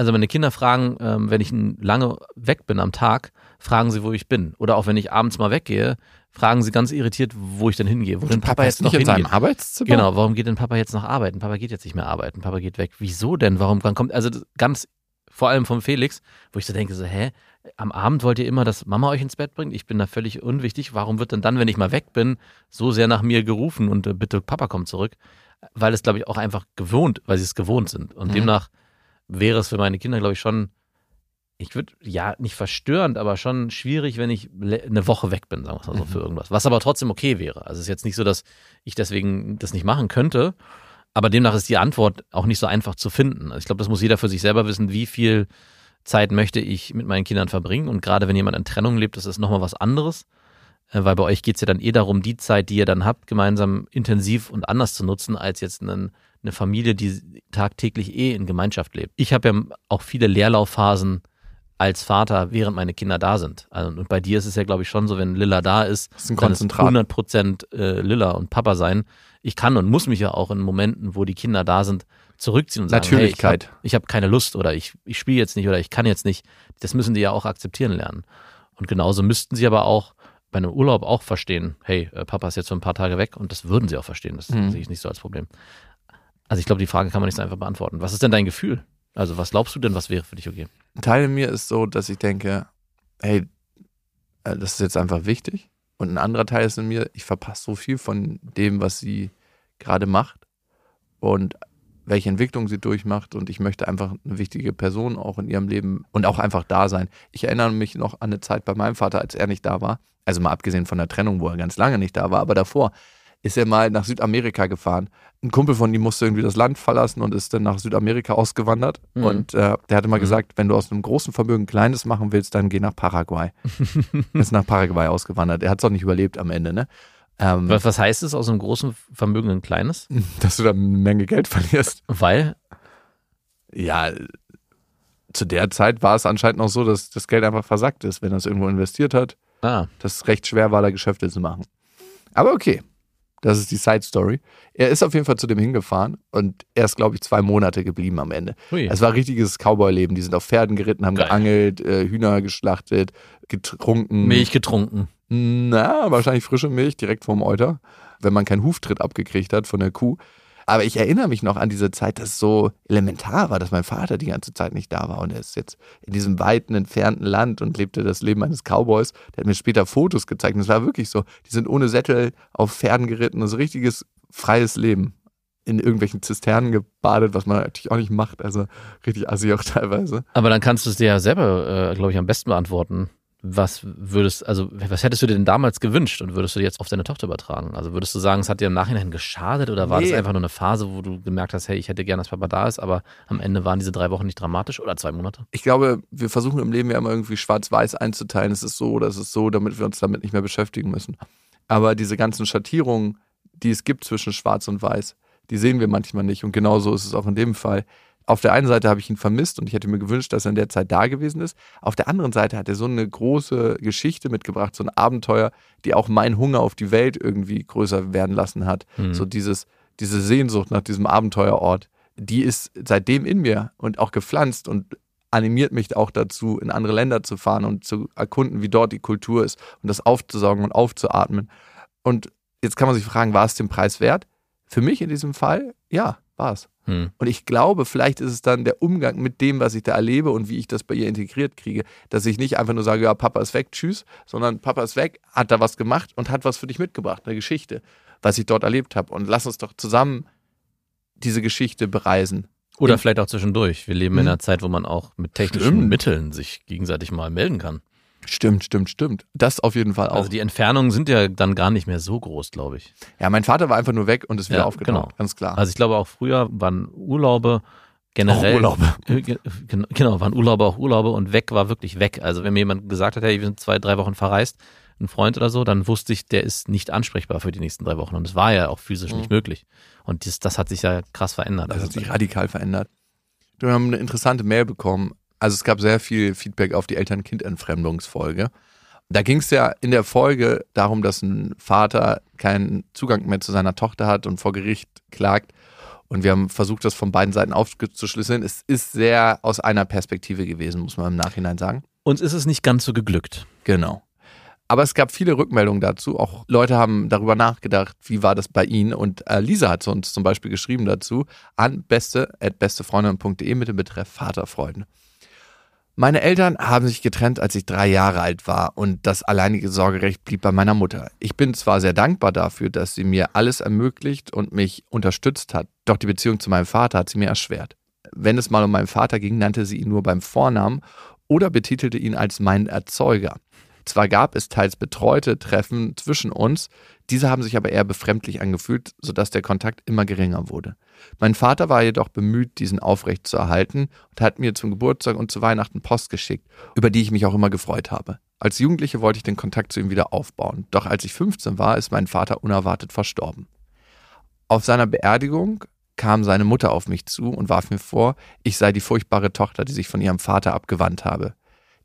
also meine Kinder fragen, ähm, wenn ich lange weg bin am Tag, fragen sie, wo ich bin. Oder auch wenn ich abends mal weggehe, fragen sie ganz irritiert, wo ich denn hingehe. Wo denn Papa, jetzt ist noch nicht in hingeht. seinem Arbeitszimmer? Genau, warum geht denn Papa jetzt noch arbeiten? Papa geht jetzt nicht mehr arbeiten, Papa geht weg. Wieso denn? Warum wann kommt, also ganz, vor allem vom Felix, wo ich so denke, so, hä, am Abend wollt ihr immer, dass Mama euch ins Bett bringt? Ich bin da völlig unwichtig. Warum wird denn dann, wenn ich mal weg bin, so sehr nach mir gerufen und äh, bitte Papa kommt zurück? Weil es, glaube ich, auch einfach gewohnt, weil sie es gewohnt sind. Und Mhm. demnach wäre es für meine Kinder, glaube ich, schon, ich würde, ja, nicht verstörend, aber schon schwierig, wenn ich eine Woche weg bin, sagen wir es mal so, Mhm. für irgendwas. Was aber trotzdem okay wäre. Also es ist jetzt nicht so, dass ich deswegen das nicht machen könnte. Aber demnach ist die Antwort auch nicht so einfach zu finden. Also ich glaube, das muss jeder für sich selber wissen, wie viel Zeit möchte ich mit meinen Kindern verbringen. Und gerade wenn jemand in Trennung lebt, das ist nochmal was anderes. Äh, Weil bei euch geht es ja dann eh darum, die Zeit, die ihr dann habt, gemeinsam intensiv und anders zu nutzen, als jetzt einen, eine Familie, die tagtäglich eh in Gemeinschaft lebt. Ich habe ja auch viele Leerlaufphasen als Vater, während meine Kinder da sind. Also, und bei dir ist es ja, glaube ich, schon so, wenn Lilla da ist, ist ist Konzentrat. 100 Prozent äh, Lilla und Papa sein. Ich kann und muss mich ja auch in Momenten, wo die Kinder da sind, zurückziehen und sagen, Natürlichkeit. hey, ich habe hab keine Lust oder ich, ich spiele jetzt nicht oder ich kann jetzt nicht. Das müssen die ja auch akzeptieren lernen. Und genauso müssten sie aber auch bei einem Urlaub auch verstehen, hey, äh, Papa ist jetzt für ein paar Tage weg und das würden sie auch verstehen. Das Mhm. sehe ich nicht so als Problem. Also ich glaube, die Frage kann man nicht so einfach beantworten. Was ist denn dein Gefühl? Also was glaubst du denn, was wäre für dich okay? Ein Teil in mir ist so, dass ich denke, hey, äh, das ist jetzt einfach wichtig. Und ein anderer Teil ist in mir, ich verpasse so viel von dem, was sie gerade macht und welche Entwicklung sie durchmacht. Und ich möchte einfach eine wichtige Person auch in ihrem Leben und auch einfach da sein. Ich erinnere mich noch an eine Zeit bei meinem Vater, als er nicht da war. Also mal abgesehen von der Trennung, wo er ganz lange nicht da war, aber davor ist er mal nach Südamerika gefahren. Ein Kumpel von ihm musste irgendwie das Land verlassen und ist dann nach Südamerika ausgewandert. Mhm. Und äh, der hatte mal Mhm. gesagt, wenn du aus einem großen Vermögen ein kleines machen willst, dann geh nach Paraguay. ist nach Paraguay ausgewandert. Er hat es auch nicht überlebt am Ende, ne? Ähm, Was, was heißt es, aus einem großen Vermögen ein kleines? dass du da eine Menge Geld verlierst. Weil, Ja, zu der Zeit war es anscheinend noch so, dass das Geld einfach versackt ist, wenn er es irgendwo investiert hat. ah, dass es recht schwer war, da Geschäfte zu machen. Aber okay, das ist die Side Story. Er ist auf jeden Fall zu dem hingefahren und er ist, glaube ich, zwei Monate geblieben am Ende. hui. Es war richtiges Cowboy-Leben. Die sind auf Pferden geritten, haben Geil. geangelt, äh, Hühner geschlachtet, getrunken. Milch getrunken. Na, wahrscheinlich frische Milch direkt vom Euter, wenn man keinen Huftritt abgekriegt hat von der Kuh. Aber ich erinnere mich noch an diese Zeit, dass es so elementar war, dass mein Vater die ganze Zeit nicht da war. Und er ist jetzt in diesem weiten, entfernten Land und lebte das Leben eines Cowboys. Der hat mir später Fotos gezeigt. Und es war wirklich so. Die sind ohne Sättel auf Pferden geritten. Also richtiges freies Leben. In irgendwelchen Zisternen gebadet, was man natürlich auch nicht macht. Also richtig assi auch teilweise. Aber dann kannst du es dir ja selber, äh, glaube ich, am besten beantworten. Was würdest, also was hättest du dir denn damals gewünscht und würdest du jetzt auf deine Tochter übertragen? Also würdest du sagen, es hat dir im Nachhinein geschadet oder war Nee. das einfach nur eine Phase, wo du gemerkt hast, hey, ich hätte gerne, dass Papa da ist, aber am Ende waren diese drei Wochen nicht dramatisch oder zwei Monate? ich glaube, wir versuchen im Leben ja immer irgendwie schwarz-weiß einzuteilen. Es ist so oder es ist so, damit wir uns damit nicht mehr beschäftigen müssen. Aber diese ganzen Schattierungen, die es gibt zwischen schwarz und weiß, die sehen wir manchmal nicht. Und genauso ist es auch in dem Fall. Auf der einen Seite habe ich ihn vermisst und ich hätte mir gewünscht, dass er in der Zeit da gewesen ist. Auf der anderen Seite hat er so eine große Geschichte mitgebracht, so ein Abenteuer, die auch meinen Hunger auf die Welt irgendwie größer werden lassen hat. Mhm. So dieses, diese Sehnsucht nach diesem Abenteuerort, die ist seitdem in mir und auch gepflanzt und animiert mich auch dazu, in andere Länder zu fahren und zu erkunden, wie dort die Kultur ist und das aufzusaugen und aufzuatmen. Und jetzt kann man sich fragen, war es den Preis wert? Für mich in diesem Fall, ja, war es. Hm. Und ich glaube, vielleicht ist es dann der Umgang mit dem, was ich da erlebe und wie ich das bei ihr integriert kriege, dass ich nicht einfach nur sage, ja, Papa ist weg, tschüss, sondern Papa ist weg, hat da was gemacht und hat was für dich mitgebracht, eine Geschichte, was ich dort erlebt habe. Und lass uns doch zusammen diese Geschichte bereisen. Oder In- vielleicht auch zwischendurch. Wir leben in Hm. einer Zeit, wo man auch mit technischen Stimmt. Mitteln sich gegenseitig mal melden kann. Stimmt, stimmt, stimmt. Das auf jeden Fall auch. Also die Entfernungen sind ja dann gar nicht mehr so groß, glaube ich. ja, mein Vater war einfach nur weg und ist wieder Ja, aufgetaucht, genau. ganz klar. Also ich glaube auch früher waren Urlaube generell. Auch Urlaube. Äh, ge- gen- Genau, waren Urlaube auch Urlaube und weg war wirklich weg. Also wenn mir jemand gesagt hat, hey, wir sind zwei, drei Wochen verreist, ein Freund oder so, dann wusste ich, der ist nicht ansprechbar für die nächsten drei Wochen. Und das war ja auch physisch nicht möglich. Und das, das hat sich ja krass verändert. Mhm. Das Also hat sich radikal verändert. Wir haben eine interessante Mail bekommen Also es gab sehr viel Feedback auf die Eltern-Kind-Entfremdungsfolge. Da ging es ja in der Folge darum, dass ein Vater keinen Zugang mehr zu seiner Tochter hat und vor Gericht klagt. Und wir haben versucht, das von beiden Seiten aufzuschlüsseln. Es ist sehr aus einer Perspektive gewesen, muss man im Nachhinein sagen. Uns ist es nicht ganz so geglückt. Genau. Aber es gab viele Rückmeldungen dazu. Auch Leute haben darüber nachgedacht, wie war das bei ihnen. Und äh, Lisa hat uns zum Beispiel geschrieben dazu an beste.bestefreundin.de mit dem Betreff Vaterfreuden. Meine Eltern haben sich getrennt, als ich drei Jahre alt war und das alleinige Sorgerecht blieb bei meiner Mutter. Ich bin zwar sehr dankbar dafür, dass sie mir alles ermöglicht und mich unterstützt hat, doch die Beziehung zu meinem Vater hat sie mir erschwert. Wenn es mal um meinen Vater ging, nannte sie ihn nur beim Vornamen oder betitelte ihn als meinen Erzeuger. Zwar gab es teils betreute Treffen zwischen uns, diese haben sich aber eher befremdlich angefühlt, sodass der Kontakt immer geringer wurde. Mein Vater war jedoch bemüht, diesen aufrecht zu erhalten und hat mir zum Geburtstag und zu Weihnachten Post geschickt, über die ich mich auch immer gefreut habe. Als Jugendliche wollte ich den Kontakt zu ihm wieder aufbauen, doch als ich 15 war, ist mein Vater unerwartet verstorben. Auf seiner Beerdigung kam seine Mutter auf mich zu und warf mir vor, ich sei die furchtbare Tochter, die sich von ihrem Vater abgewandt habe.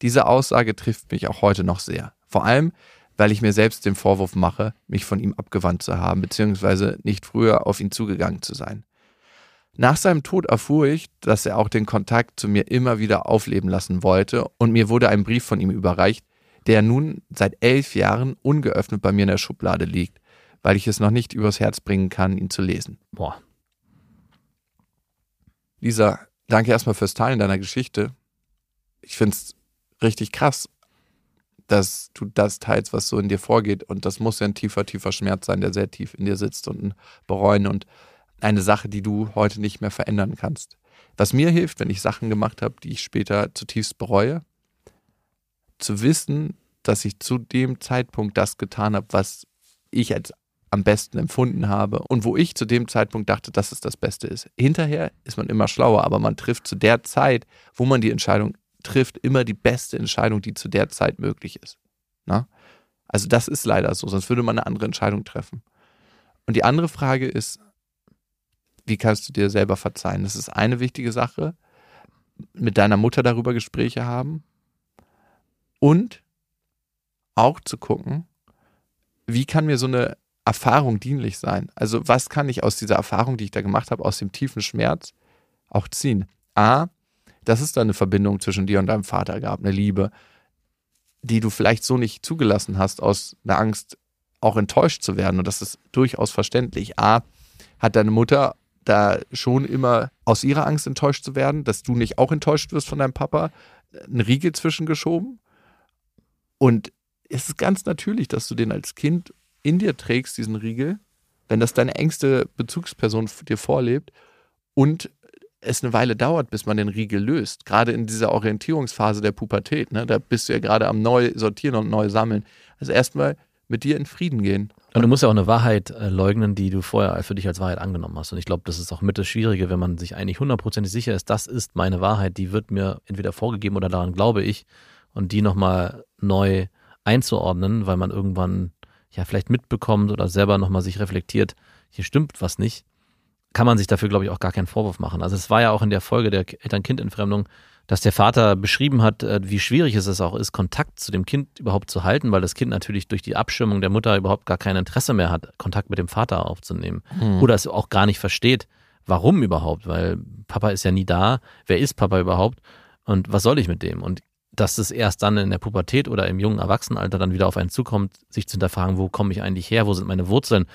Diese Aussage trifft mich auch heute noch sehr. Vor allem, weil ich mir selbst den Vorwurf mache, mich von ihm abgewandt zu haben, beziehungsweise nicht früher auf ihn zugegangen zu sein. Nach seinem Tod erfuhr ich, dass er auch den Kontakt zu mir immer wieder aufleben lassen wollte und mir wurde ein Brief von ihm überreicht, der nun seit elf Jahren ungeöffnet bei mir in der Schublade liegt, weil ich es noch nicht übers Herz bringen kann, ihn zu lesen. Boah. Lisa, danke erstmal fürs Teilen deiner Geschichte. Ich finde es richtig krass, dass du das teilst, was so in dir vorgeht. Und das muss ja ein tiefer, tiefer Schmerz sein, der sehr tief in dir sitzt und ein Bereuen und eine Sache, die du heute nicht mehr verändern kannst. Was mir hilft, wenn ich Sachen gemacht habe, die ich später zutiefst bereue, zu wissen, dass ich zu dem Zeitpunkt das getan habe, was ich als am besten empfunden habe und wo ich zu dem Zeitpunkt dachte, dass es das Beste ist. Hinterher ist man immer schlauer, aber man trifft zu der Zeit, wo man die Entscheidung trifft immer die beste Entscheidung, die zu der Zeit möglich ist. Na? Also das ist leider so, sonst würde man eine andere Entscheidung treffen. Und die andere Frage ist, wie kannst du dir selber verzeihen? Das ist eine wichtige Sache. Mit deiner Mutter darüber Gespräche haben und auch zu gucken, wie kann mir so eine Erfahrung dienlich sein? Also was kann ich aus dieser Erfahrung, die ich da gemacht habe, aus dem tiefen Schmerz auch ziehen? A, dass es da eine Verbindung zwischen dir und deinem Vater gab, eine Liebe, die du vielleicht so nicht zugelassen hast, aus einer Angst auch enttäuscht zu werden. Und das ist durchaus verständlich. A, hat deine Mutter da schon immer aus ihrer Angst enttäuscht zu werden, dass du nicht auch enttäuscht wirst von deinem Papa, einen Riegel zwischengeschoben. Und es ist ganz natürlich, dass du den als Kind in dir trägst, diesen Riegel, wenn das deine engste Bezugsperson dir vorlebt und es eine Weile dauert, bis man den Riegel löst. Gerade in dieser Orientierungsphase der Pubertät, ne? da bist du ja gerade am neu sortieren und neu sammeln. Also erstmal mit dir in Frieden gehen. Und du musst ja auch eine Wahrheit äh, leugnen, die du vorher für dich als Wahrheit angenommen hast. Und ich glaube, das ist auch mit das Schwierige, wenn man sich eigentlich hundertprozentig sicher ist, das ist meine Wahrheit, die wird mir entweder vorgegeben oder daran glaube ich. Und die nochmal neu einzuordnen, weil man irgendwann ja vielleicht mitbekommt oder selber nochmal sich reflektiert, hier stimmt was nicht kann man sich dafür, glaube ich, auch gar keinen Vorwurf machen. Also es war ja auch in der Folge der Eltern-Kind-Entfremdung, dass der Vater beschrieben hat, äh, wie schwierig es auch ist, Kontakt zu dem Kind überhaupt zu halten, weil das Kind natürlich durch die Abschirmung der Mutter überhaupt gar kein Interesse mehr hat, Kontakt mit dem Vater aufzunehmen. Mhm. Oder es auch gar nicht versteht, warum überhaupt, weil Papa ist ja nie da. Wer ist Papa überhaupt? Und was soll ich mit dem? Und dass es erst dann in der Pubertät oder im jungen Erwachsenenalter dann wieder auf einen zukommt, sich zu hinterfragen, wo komme ich eigentlich her, wo sind meine Wurzeln?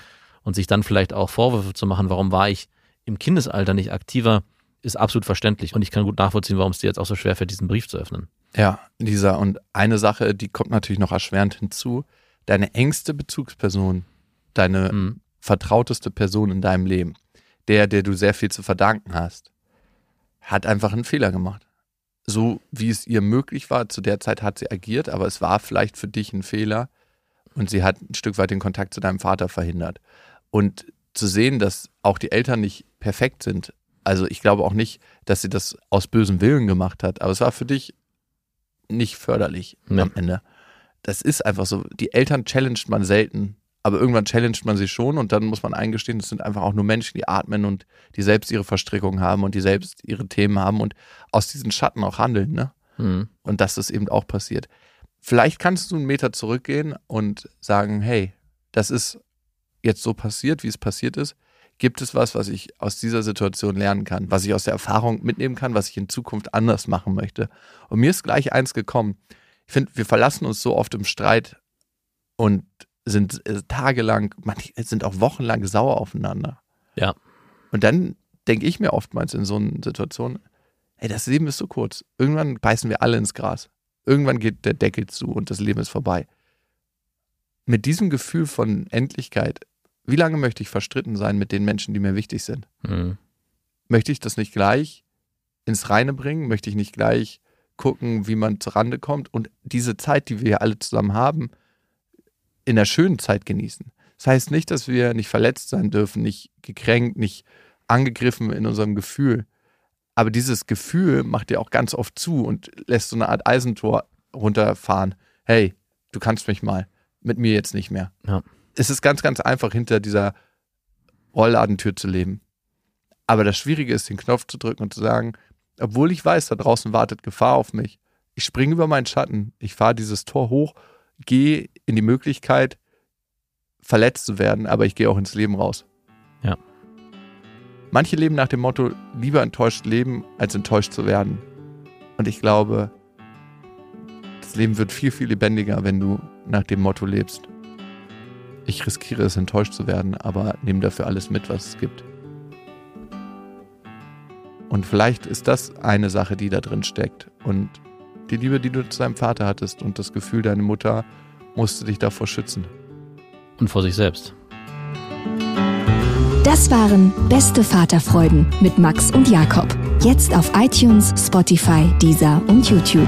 Und sich dann vielleicht auch Vorwürfe zu machen, warum war ich im Kindesalter nicht aktiver, ist absolut verständlich. Und ich kann gut nachvollziehen, warum es dir jetzt auch so schwer fällt, diesen Brief zu öffnen. Ja, Lisa, und eine Sache, die kommt natürlich noch erschwerend hinzu. Deine engste Bezugsperson, deine mhm. vertrauteste Person in deinem Leben, der, der du sehr viel zu verdanken hast, hat einfach einen Fehler gemacht. So wie es ihr möglich war, zu der Zeit hat sie agiert, aber es war vielleicht für dich ein Fehler und sie hat ein Stück weit den Kontakt zu deinem Vater verhindert. Und zu sehen, dass auch die Eltern nicht perfekt sind. Also ich glaube auch nicht, dass sie das aus bösem Willen gemacht hat, aber es war für dich nicht förderlich ja. am Ende. Das ist einfach so. Die Eltern challenged man selten Aber irgendwann challenged man sich schon und dann muss man eingestehen, es sind einfach auch nur Menschen, die atmen und die selbst ihre Verstrickungen haben und die selbst ihre Themen haben und aus diesen Schatten auch handeln, ne? Mhm. Und dass das eben auch passiert. Vielleicht kannst du einen Meter zurückgehen und sagen, hey, das ist jetzt so passiert, wie es passiert ist. Gibt es was, was ich aus dieser Situation lernen kann, was ich aus der Erfahrung mitnehmen kann, was ich in Zukunft anders machen möchte? Und mir ist gleich eins gekommen. Ich finde, wir verlassen uns so oft im Streit und sind äh, tagelang, manche sind auch wochenlang sauer aufeinander. Ja. Und dann denke ich mir oftmals in so einer Situation, ey, das Leben ist so kurz. Irgendwann beißen wir alle ins Gras. Irgendwann geht der Deckel zu und das Leben ist vorbei. Mit diesem Gefühl von Endlichkeit, wie lange möchte ich verstritten sein mit den Menschen, die mir wichtig sind? Mhm. Möchte ich das nicht gleich ins Reine bringen? Möchte ich nicht gleich gucken, wie man zurande kommt und diese Zeit, die wir hier alle zusammen haben, in der schönen Zeit genießen? Das heißt nicht, dass wir nicht verletzt sein dürfen, nicht gekränkt, nicht angegriffen in unserem Gefühl. Aber dieses Gefühl macht dir auch ganz oft zu und lässt so eine Art Eisentor runterfahren. Hey, du kannst mich mal, mit mir jetzt nicht mehr. Ja. Es ist ganz, ganz einfach, hinter dieser Rollladentür zu leben. Aber das Schwierige ist, den Knopf zu drücken und zu sagen, obwohl ich weiß, da draußen wartet Gefahr auf mich, ich springe über meinen Schatten, ich fahre dieses Tor hoch, gehe in die Möglichkeit, verletzt zu werden, aber ich gehe auch ins Leben raus. Ja. Manche leben nach dem Motto, lieber enttäuscht leben, als enttäuscht zu werden. Und ich glaube, das Leben wird viel, viel lebendiger, wenn du nach dem Motto lebst. Ich riskiere es, enttäuscht zu werden, aber nehme dafür alles mit, was es gibt. Und vielleicht ist das eine Sache, die da drin steckt. Und die Liebe, die du zu deinem Vater hattest und das Gefühl, deine Mutter musste dich davor schützen. Und vor sich selbst. Das waren Beste Vaterfreuden mit Max und Jakob. Jetzt auf iTunes, Spotify, Deezer und YouTube.